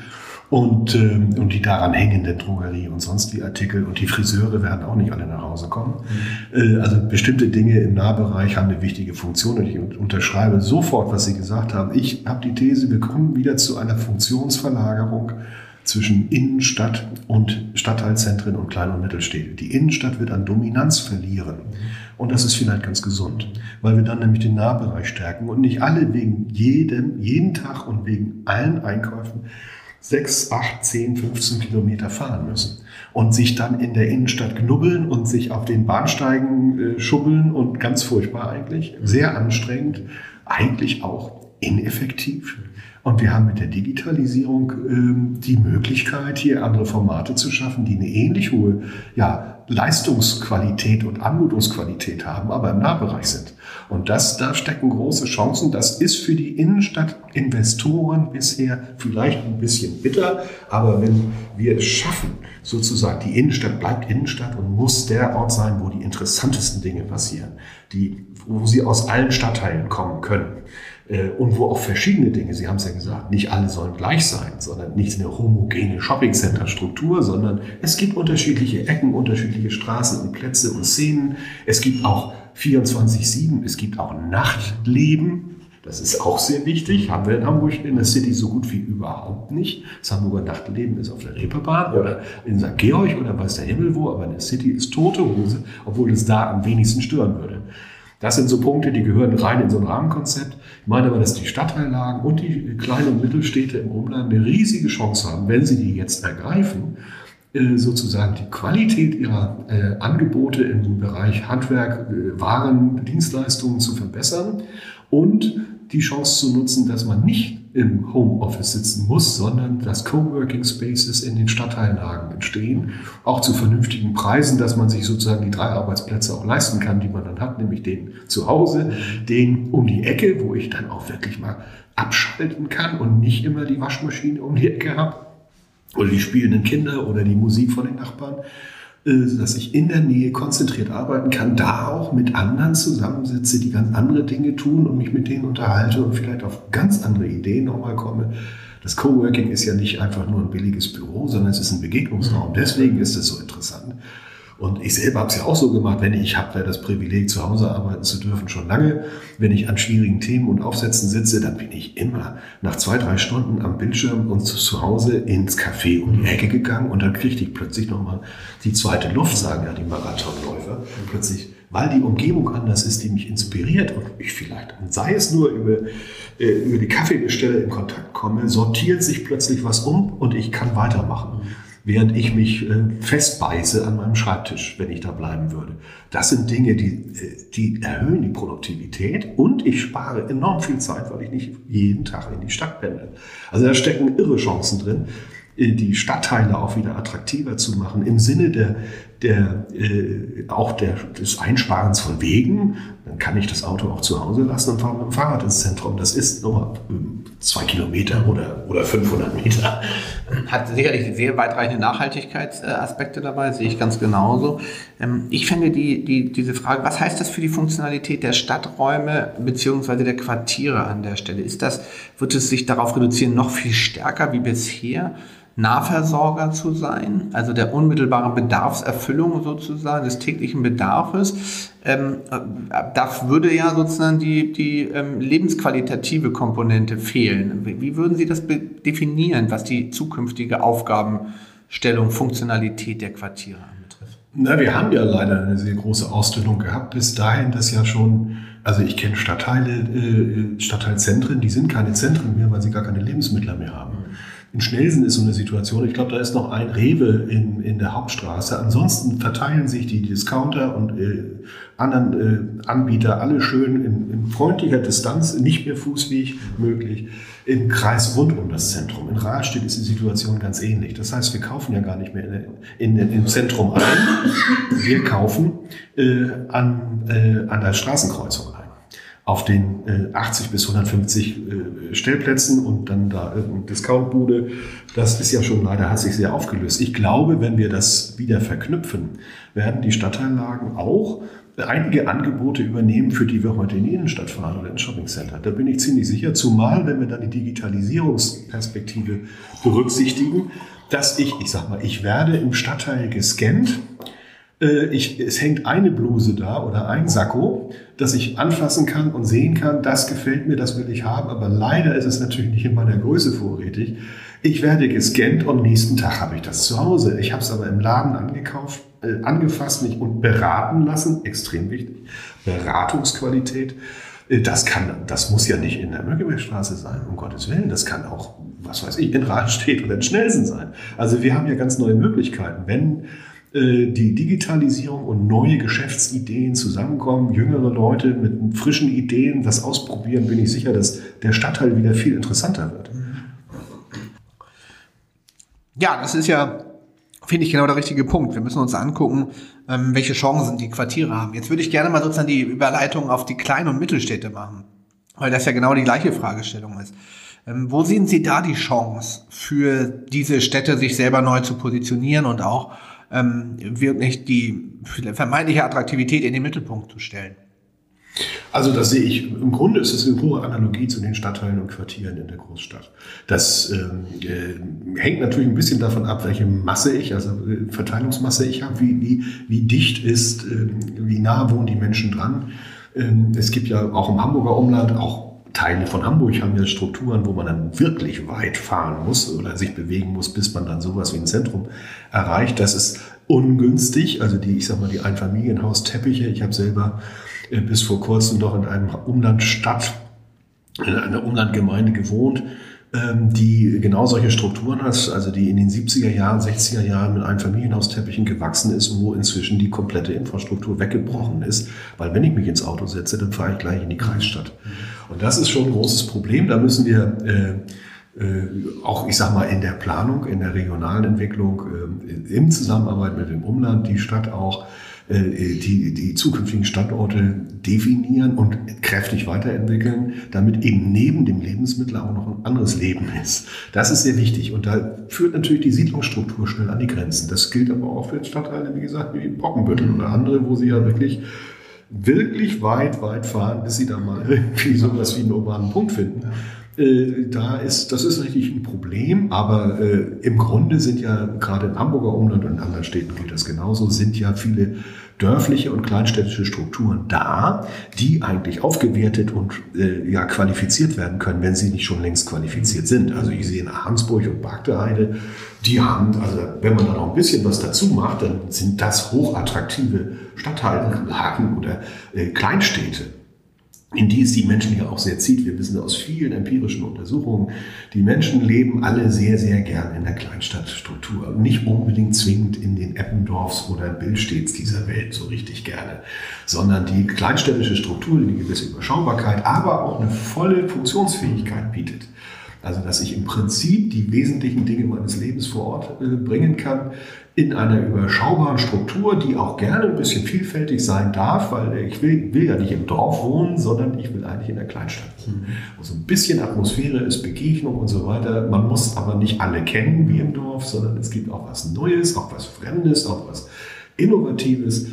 Und, ähm, und die daran hängenden Drogerie und sonst die Artikel und die Friseure werden auch nicht alle nach Hause kommen. Mhm. Äh, also bestimmte Dinge im Nahbereich haben eine wichtige Funktion und ich unterschreibe sofort, was Sie gesagt haben. Ich habe die These, wir kommen wieder zu einer Funktionsverlagerung zwischen Innenstadt und Stadtteilzentren und Klein- und Mittelstädte. Die Innenstadt wird an Dominanz verlieren. Und das ist vielleicht ganz gesund, weil wir dann nämlich den Nahbereich stärken und nicht alle wegen jedem, jeden Tag und wegen allen Einkäufen sechs, acht, zehn, 15 Kilometer fahren müssen und sich dann in der Innenstadt knubbeln und sich auf den Bahnsteigen äh, schubbeln und ganz furchtbar eigentlich, sehr anstrengend, eigentlich auch ineffektiv. Und wir haben mit der Digitalisierung ähm, die Möglichkeit, hier andere Formate zu schaffen, die eine ähnlich hohe ja, Leistungsqualität und Anmutungsqualität haben, aber im Nahbereich sind. Und das, da stecken große Chancen. Das ist für die Innenstadtinvestoren bisher vielleicht ein bisschen bitter, aber wenn wir es schaffen, sozusagen, die Innenstadt bleibt Innenstadt und muss der Ort sein, wo die interessantesten Dinge passieren, die, wo sie aus allen Stadtteilen kommen können und wo auch verschiedene Dinge, Sie haben es ja gesagt, nicht alle sollen gleich sein, sondern nicht eine homogene Shopping-Center-Struktur, sondern es gibt unterschiedliche Ecken, unterschiedliche Straßen und Plätze und Szenen. Es gibt auch 24-7, es gibt auch Nachtleben. Das ist auch sehr wichtig. Haben wir in Hamburg in der City so gut wie überhaupt nicht. Das Hamburger Nachtleben ist auf der Reeperbahn oder in St. Georg oder weiß der Himmel wo, aber in der City ist tote Hose, obwohl es da am wenigsten stören würde. Das sind so Punkte, die gehören rein in so ein Rahmenkonzept. Ich meine aber, dass die Stadtteillagen und die kleinen und Mittelstädte im Umland eine riesige Chance haben, wenn sie die jetzt ergreifen, äh, sozusagen die Qualität ihrer äh, Angebote im Bereich Handwerk, äh, Waren, Dienstleistungen zu verbessern und die Chance zu nutzen, dass man nicht im Homeoffice sitzen muss, sondern dass Coworking Spaces in den Stadtteillagen entstehen, auch zu vernünftigen Preisen, dass man sich sozusagen die drei Arbeitsplätze auch leisten kann, die man dann hat, nämlich den zu Hause, den um die Ecke, wo ich dann auch wirklich mal abschalten kann und nicht immer die Waschmaschine um die Ecke habe. Oder die spielenden Kinder oder die Musik von den Nachbarn, dass ich in der Nähe konzentriert arbeiten kann, da auch mit anderen zusammensitze, die ganz andere Dinge tun und mich mit denen unterhalte und vielleicht auf ganz andere Ideen nochmal komme. Das Coworking ist ja nicht einfach nur ein billiges Büro, sondern es ist ein Begegnungsraum. Deswegen ist es so interessant. Und ich selber habe es ja auch so gemacht, wenn ich, habe ja das Privileg, zu Hause arbeiten zu dürfen, schon lange. Wenn ich an schwierigen Themen und Aufsätzen sitze, dann bin ich immer nach zwei, drei Stunden am Bildschirm und zu Hause ins Café um die Ecke gegangen und dann kriegte ich plötzlich nochmal die zweite Luft, sagen ja die Marathonläufer. Plötzlich, weil die Umgebung anders ist, die mich inspiriert und ich vielleicht, sei es nur über, äh, über die Kaffeebestelle in Kontakt komme, sortiert sich plötzlich was um und ich kann weitermachen während ich mich äh, festbeiße an meinem Schreibtisch, wenn ich da bleiben würde. Das sind Dinge, die, äh, die erhöhen die Produktivität und ich spare enorm viel Zeit, weil ich nicht jeden Tag in die Stadt pendel. Also da stecken irre Chancen drin, äh, die Stadtteile auch wieder attraktiver zu machen im Sinne der, der äh, auch der, des Einsparens von Wegen. Dann kann ich das Auto auch zu Hause lassen und fahre mit dem Fahrrad ins Zentrum. Das ist nur zwei Kilometer oder, oder 500 Meter. Hat sicherlich sehr weitreichende Nachhaltigkeitsaspekte dabei, sehe ich ganz genauso. Ähm, ich finde die, die, diese Frage, was heißt das für die Funktionalität der Stadträume bzw. der Quartiere an der Stelle? Ist das, wird es sich darauf reduzieren, noch viel stärker wie bisher? Nahversorger zu sein, also der unmittelbaren Bedarfserfüllung sozusagen, des täglichen Bedarfs. Ähm, äh, da würde ja sozusagen die, die ähm, lebensqualitative Komponente fehlen. Wie würden Sie das definieren, was die zukünftige Aufgabenstellung, Funktionalität der Quartiere anbetrifft? Na, wir haben ja leider eine sehr große Ausdünnung gehabt. Bis dahin, dass ja schon, also ich kenne Stadtteile, äh, Stadtteilzentren, die sind keine Zentren mehr, weil sie gar keine Lebensmittel mehr haben. In Schnelsen ist so eine Situation. Ich glaube, da ist noch ein Rewe in, in der Hauptstraße. Ansonsten verteilen sich die Discounter und äh, anderen äh, Anbieter alle schön in, in, freundlicher Distanz, nicht mehr Fußweg möglich, im Kreis rund um das Zentrum. In Rahlstedt ist die Situation ganz ähnlich. Das heißt, wir kaufen ja gar nicht mehr in, in, im Zentrum ein. Wir kaufen äh, an, äh, an der Straßenkreuzung auf den äh, 80 bis 150 äh, Stellplätzen und dann da irgendeine Discountbude. Das ist ja schon leider, hat sich sehr aufgelöst. Ich glaube, wenn wir das wieder verknüpfen, werden die Stadtteillagen auch einige Angebote übernehmen, für die wir heute in die Innenstadt fahren oder ins Shoppingcenter. Da bin ich ziemlich sicher, zumal wenn wir dann die Digitalisierungsperspektive berücksichtigen, dass ich, ich sag mal, ich werde im Stadtteil gescannt. Äh, ich, es hängt eine Bluse da oder ein Sakko, das ich anfassen kann und sehen kann, das gefällt mir, das will ich haben, aber leider ist es natürlich nicht in meiner Größe vorrätig. Ich werde gescannt und nächsten Tag habe ich das zu Hause. Ich habe es aber im Laden angekauft, äh, angefasst mich und beraten lassen, extrem wichtig. Beratungsqualität. Äh, das kann, das muss ja nicht in der Mönckebergstraße sein, um Gottes Willen. Das kann auch, was weiß ich, in Rahlstedt oder in Schnellsen sein. Also wir haben ja ganz neue Möglichkeiten. Wenn die Digitalisierung und neue Geschäftsideen zusammenkommen, jüngere Leute mit frischen Ideen das ausprobieren, bin ich sicher, dass der Stadtteil wieder viel interessanter wird. Ja, das ist ja, finde ich, genau der richtige Punkt. Wir müssen uns angucken, ähm, welche Chancen die Quartiere haben. Jetzt würde ich gerne mal sozusagen die Überleitung auf die Klein- und Mittelstädte machen, weil das ja genau die gleiche Fragestellung ist. Ähm, wo sehen Sie da die Chance für diese Städte, sich selber neu zu positionieren und auch ähm, wirklich die vermeintliche Attraktivität in den Mittelpunkt zu stellen? Also das sehe ich, im Grunde ist es eine hohe Analogie zu den Stadtteilen und Quartieren in der Großstadt. Das ähm, äh, hängt natürlich ein bisschen davon ab, welche Masse ich, also äh, Verteilungsmasse ich habe, wie, wie, wie dicht ist, äh, wie nah wohnen die Menschen dran. Ähm, es gibt ja auch im Hamburger Umland, auch Teile von Hamburg haben ja Strukturen, wo man dann wirklich weit fahren muss oder sich bewegen muss, bis man dann sowas wie ein Zentrum erreicht. Das ist ungünstig. Also die, ich sag mal, die Einfamilienhausteppiche. Ich habe selber äh, bis vor kurzem noch in einem Umlandstadt, in einer Umlandgemeinde gewohnt, die genau solche Strukturen hat, also die in den 70er Jahren, 60er Jahren mit Einfamilienhausteppichen gewachsen ist, wo inzwischen die komplette Infrastruktur weggebrochen ist. Weil wenn ich mich ins Auto setze, dann fahre ich gleich in die Kreisstadt. Und das ist schon ein großes Problem. Da müssen wir äh, äh, auch, ich sag mal, in der Planung, in der regionalen Entwicklung, äh, in Zusammenarbeit mit dem Umland, die Stadt auch die, die zukünftigen Standorte definieren und kräftig weiterentwickeln, damit eben neben dem Lebensmittel auch noch ein anderes Leben ist. Das ist sehr wichtig und da führt natürlich die Siedlungsstruktur schnell an die Grenzen. Das gilt aber auch für Stadtteile, wie gesagt, wie Bockenbüttel oder andere, wo sie ja wirklich wirklich weit, weit fahren, bis sie da mal irgendwie sowas wie einen urbanen Punkt finden. Ja. Äh, da ist, das ist richtig ein Problem, aber äh, im Grunde sind ja gerade im Hamburger Umland und in anderen Städten gilt das genauso, sind ja viele dörfliche und kleinstädtische Strukturen da, die eigentlich aufgewertet und äh, ja qualifiziert werden können, wenn sie nicht schon längst qualifiziert sind. Also ich sehe in Hansburg und Bagdeheide, die haben, also wenn man da noch ein bisschen was dazu macht, dann sind das hochattraktive Stadtteile, Haken oder äh, Kleinstädte in die es die Menschen ja auch sehr zieht. Wir wissen aus vielen empirischen Untersuchungen, die Menschen leben alle sehr, sehr gern in der Kleinstadtstruktur. Nicht unbedingt zwingend in den Eppendorfs oder Billstedts dieser Welt so richtig gerne, sondern die kleinstädtische Struktur, die eine gewisse Überschaubarkeit, aber auch eine volle Funktionsfähigkeit bietet. Also, dass ich im Prinzip die wesentlichen Dinge meines Lebens vor Ort äh, bringen kann, in einer überschaubaren Struktur, die auch gerne ein bisschen vielfältig sein darf, weil ich will, will ja nicht im Dorf wohnen, sondern ich will eigentlich in der Kleinstadt wohnen. Wo so ein bisschen Atmosphäre ist, Begegnung und so weiter. Man muss aber nicht alle kennen wie im Dorf, sondern es gibt auch was Neues, auch was Fremdes, auch was Innovatives.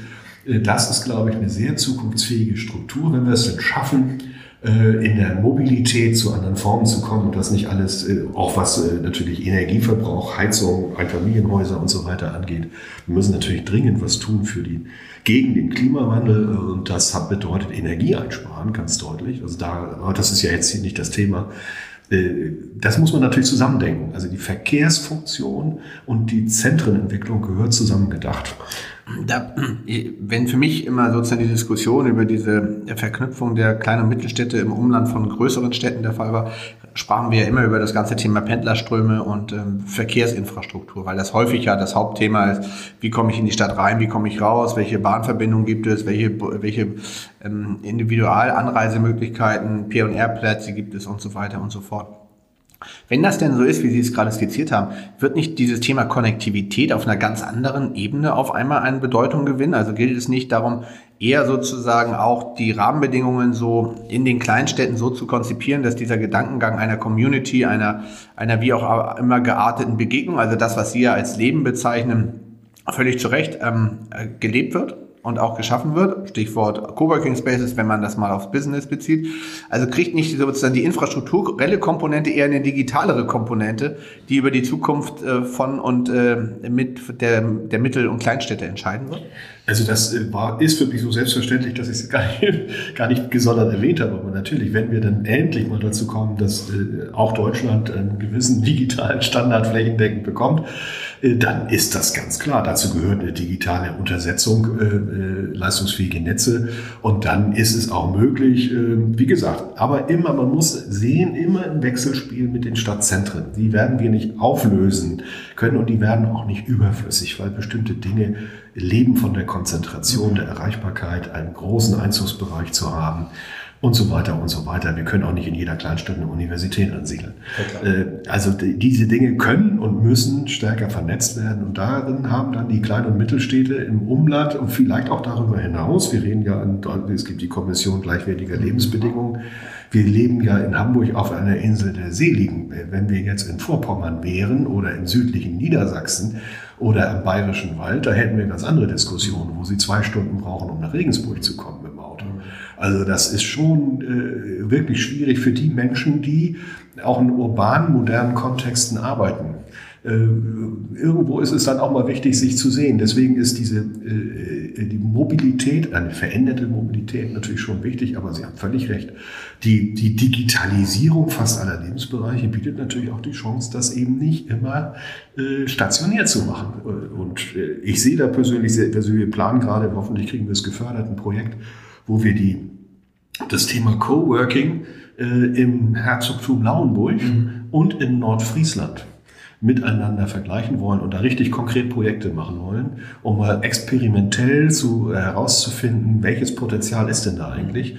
Äh, das ist, glaube ich, eine sehr zukunftsfähige Struktur, wenn wir es denn schaffen, in der Mobilität zu anderen Formen zu kommen und das nicht alles, äh, auch was äh, natürlich Energieverbrauch, Heizung, Einfamilienhäuser und so weiter angeht. Wir müssen natürlich dringend was tun für die, gegen den Klimawandel und das bedeutet Energie einsparen, ganz deutlich. Also da, das ist ja jetzt hier nicht das Thema. Das muss man natürlich zusammendenken. Also die Verkehrsfunktion und die Zentrenentwicklung gehört zusammengedacht da, wenn für mich immer sozusagen die Diskussion über diese Verknüpfung der kleinen und Mittelstädte im Umland von größeren Städten der Fall war, sprachen wir ja immer über das ganze Thema Pendlerströme und ähm, Verkehrsinfrastruktur, weil das häufig ja das Hauptthema ist, wie komme ich in die Stadt rein, wie komme ich raus, welche Bahnverbindungen gibt es, welche, welche ähm, Individualanreisemöglichkeiten, P&R-Plätze gibt es und so weiter und so fort. Wenn das denn so ist, wie Sie es gerade skizziert haben, wird nicht dieses Thema Konnektivität auf einer ganz anderen Ebene auf einmal eine Bedeutung gewinnen? Also gilt es nicht darum, eher sozusagen auch die Rahmenbedingungen so in den Kleinstädten so zu konzipieren, dass dieser Gedankengang einer Community, einer, einer wie auch immer gearteten Begegnung, also das, was Sie ja als Leben bezeichnen, völlig zu Recht ähm, gelebt wird? und auch geschaffen wird. Stichwort Coworking Spaces, wenn man das mal aufs Business bezieht. Also kriegt nicht sozusagen die infrastrukturelle Komponente eher eine digitalere Komponente, die über die Zukunft äh, von und äh, mit der, der Mittel- und Kleinstädte entscheiden wird? Also das äh, war, ist für mich so selbstverständlich, dass ich es gar nicht, gar nicht gesondert erwähnt habe. Aber natürlich, wenn wir dann endlich mal dazu kommen, dass äh, auch Deutschland einen gewissen digitalen Standard flächendeckend bekommt, äh, dann ist das ganz klar. Dazu gehört eine digitale Untersetzung, äh, äh, leistungsfähige Netze. Und dann ist es auch möglich, wie gesagt, aber immer, man muss sehen, immer im Wechselspiel mit den Stadtzentren. Die werden wir nicht auflösen können und die werden auch nicht überflüssig, weil bestimmte Dinge leben von der Konzentration, der Erreichbarkeit, einen großen Einzugsbereich zu haben und so weiter und so weiter. Wir können auch nicht in jeder Kleinstadt eine Universität ansiedeln. Ja, also diese Dinge können und müssen stärker vernetzt werden und darin haben dann die Klein- und Mittelstädte im Umland und vielleicht auch darüber hinaus, wir reden ja, an, es gibt die Kommission gleichwertiger Lebensbedingungen, wir leben ja in Hamburg auf einer Insel der Seligen. Wenn wir jetzt in Vorpommern wären oder im südlichen Niedersachsen oder am Bayerischen Wald, da hätten wir ganz andere Diskussionen, wo sie zwei Stunden brauchen, um nach Regensburg zu kommen mit dem Auto. Also das ist schon äh, wirklich schwierig für die Menschen, die auch in urbanen, modernen Kontexten arbeiten. Äh, irgendwo ist es dann auch mal wichtig, sich zu sehen. Deswegen ist diese äh, die Mobilität, eine veränderte Mobilität natürlich schon wichtig, aber Sie haben völlig recht. Die, die Digitalisierung fast aller Lebensbereiche bietet natürlich auch die Chance, das eben nicht immer äh, stationär zu machen. Und äh, ich sehe da persönlich, sehr, also wir planen gerade, hoffentlich kriegen wir es gefördert, ein Projekt, wo wir die, das Thema Coworking äh, im Herzogtum Lauenburg mhm. und in Nordfriesland miteinander vergleichen wollen und da richtig konkret Projekte machen wollen, um mal experimentell zu, äh, herauszufinden, welches Potenzial ist denn da eigentlich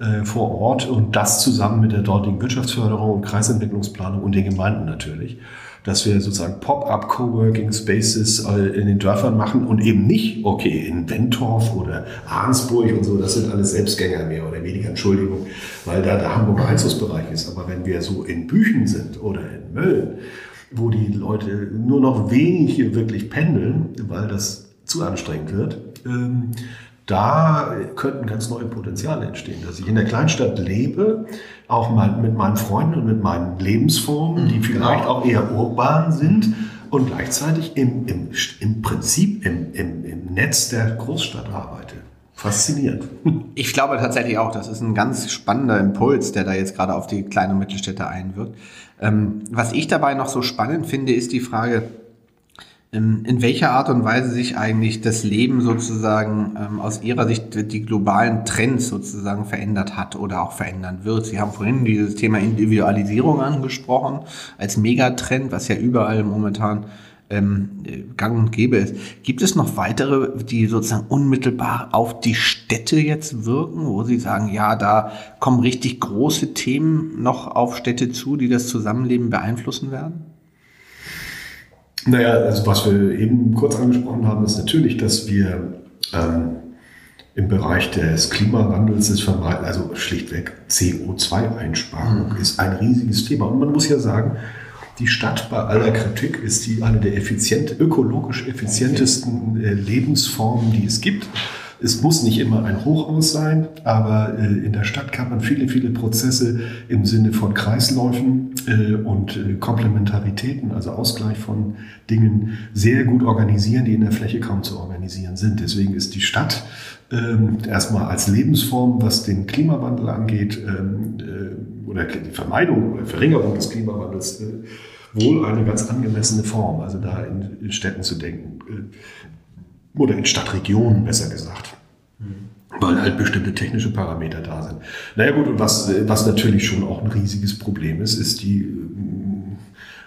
äh, vor Ort und das zusammen mit der dortigen Wirtschaftsförderung und Kreisentwicklungsplanung und den Gemeinden natürlich dass wir sozusagen Pop-up Coworking Spaces äh, in den Dörfern machen und eben nicht, okay, in Bentorf oder Arnsburg und so, das sind alles Selbstgänger mehr oder weniger, Entschuldigung, weil da der Hamburger Einzugsbereich ist. Aber wenn wir so in Büchen sind oder in Mölln, wo die Leute nur noch wenig hier wirklich pendeln, weil das zu anstrengend wird, ähm, da könnten ganz neue Potenziale entstehen, dass ich in der Kleinstadt lebe, auch mal mit meinen Freunden und mit meinen Lebensformen, die mhm, vielleicht genau. auch eher urban sind und gleichzeitig im, im, im Prinzip im, im, im Netz der Großstadt arbeite. Faszinierend. Ich glaube tatsächlich auch, das ist ein ganz spannender Impuls, der da jetzt gerade auf die kleinen und Mittelstädte einwirkt. Ähm, was ich dabei noch so spannend finde, ist die Frage, ähm, in welcher Art und Weise sich eigentlich das Leben sozusagen ähm, aus Ihrer Sicht die globalen Trends sozusagen verändert hat oder auch verändern wird. Sie haben vorhin dieses Thema Individualisierung angesprochen als Megatrend, was ja überall momentan ähm, gang und gäbe ist. Gibt es noch weitere, die sozusagen unmittelbar auf die Städte jetzt wirken, wo Sie sagen, ja, da kommen richtig große Themen noch auf Städte zu, die das Zusammenleben beeinflussen werden? Naja, also was wir eben kurz angesprochen haben, ist natürlich, dass wir ähm, im Bereich des Klimawandels ist vermeiden, also schlichtweg CO2-Einsparung mhm. ist ein riesiges Thema. Und man muss ja sagen, die Stadt bei aller Kritik ist die eine der effizient, ökologisch effizientesten äh, Lebensformen, die es gibt. Es muss nicht immer ein Hochhaus sein, aber äh, in der Stadt kann man viele, viele Prozesse im Sinne von Kreisläufen äh, und Komplementaritäten, also Ausgleich von Dingen, sehr gut organisieren, die in der Fläche kaum zu organisieren sind. Deswegen ist die Stadt ähm, erstmal als Lebensform, was den Klimawandel angeht, ähm, äh, oder die Vermeidung oder Verringerung des Klimawandels, äh, wohl eine ganz angemessene Form, also da in, Städten zu denken. Äh, oder in Stadtregionen besser gesagt. Weil halt bestimmte technische Parameter da sind. Naja gut, und was, was natürlich schon auch ein riesiges Problem ist, ist die,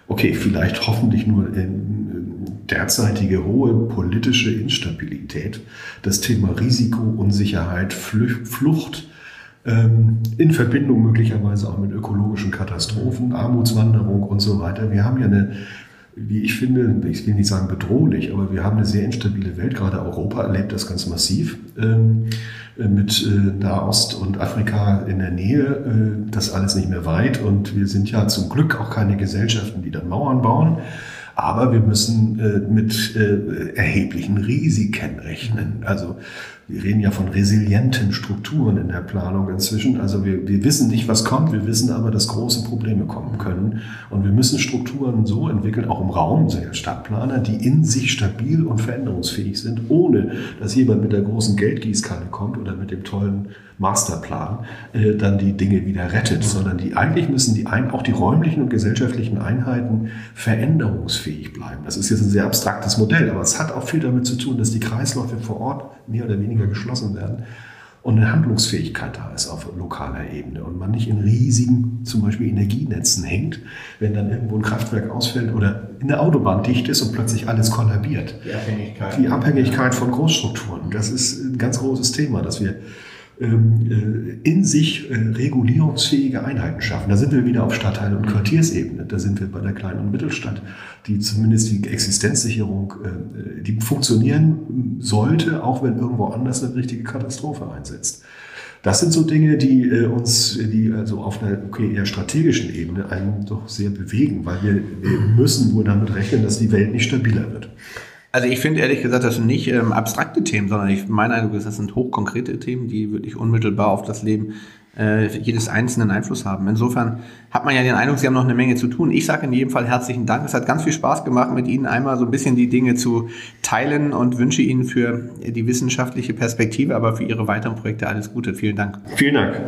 okay, vielleicht hoffentlich nur derzeitige hohe politische Instabilität, das Thema Risiko, Unsicherheit, Flucht, in Verbindung möglicherweise auch mit ökologischen Katastrophen, Armutswanderung und so weiter. Wir haben ja eine wie ich finde, ich will nicht sagen bedrohlich, aber wir haben eine sehr instabile Welt. Gerade Europa erlebt das ganz massiv ähm, mit äh, Nahost und Afrika in der Nähe. Äh, das alles nicht mehr weit und wir sind ja zum Glück auch keine Gesellschaften, die dann Mauern bauen. Aber wir müssen äh, mit äh, erheblichen Risiken rechnen. Also wir reden ja von resilienten Strukturen in der Planung inzwischen. Also wir, wir wissen nicht, was kommt, wir wissen aber, dass große Probleme kommen können. Und wir müssen Strukturen so entwickeln, auch im Raum, so als Stadtplaner, die in sich stabil und veränderungsfähig sind, ohne dass jemand mit der großen Geldgießkanne kommt oder mit dem tollen Masterplan äh, dann die Dinge wieder rettet, sondern die eigentlich müssen die ein, auch die räumlichen und gesellschaftlichen Einheiten veränderungsfähig bleiben. Das ist jetzt ein sehr abstraktes Modell, aber es hat auch viel damit zu tun, dass die Kreisläufe vor Ort mehr oder weniger geschlossen werden und eine Handlungsfähigkeit da ist auf lokaler Ebene und man nicht in riesigen, zum Beispiel Energienetzen hängt, wenn dann irgendwo ein Kraftwerk ausfällt oder in der Autobahn dicht ist und plötzlich alles kollabiert. Die Abhängigkeit. Die Abhängigkeit von Großstrukturen. Das ist ein ganz großes Thema, dass wir in sich äh, regulierungsfähige Einheiten schaffen. Da sind wir wieder auf Stadtteil- und Quartiersebene. Da sind wir bei der Klein- und Mittelstadt, die zumindest die Existenzsicherung, äh, die funktionieren sollte, auch wenn irgendwo anders eine richtige Katastrophe einsetzt. Das sind so Dinge, die uns, die also auf einer okay, eher strategischen Ebene einen doch sehr bewegen, weil wir, wir müssen wohl damit rechnen, dass die Welt nicht stabiler wird. Also ich finde ehrlich gesagt, das sind nicht ähm, abstrakte Themen, sondern ich, mein Eindruck ist, das sind hochkonkrete Themen, die wirklich unmittelbar auf das Leben äh, jedes Einzelnen Einfluss haben. Insofern hat man ja den Eindruck, Sie haben noch eine Menge zu tun. Ich sage in jedem Fall herzlichen Dank. Es hat ganz viel Spaß gemacht, mit Ihnen einmal so ein bisschen die Dinge zu teilen und wünsche Ihnen für die wissenschaftliche Perspektive, aber für Ihre weiteren Projekte alles Gute. Vielen Dank. Vielen Dank.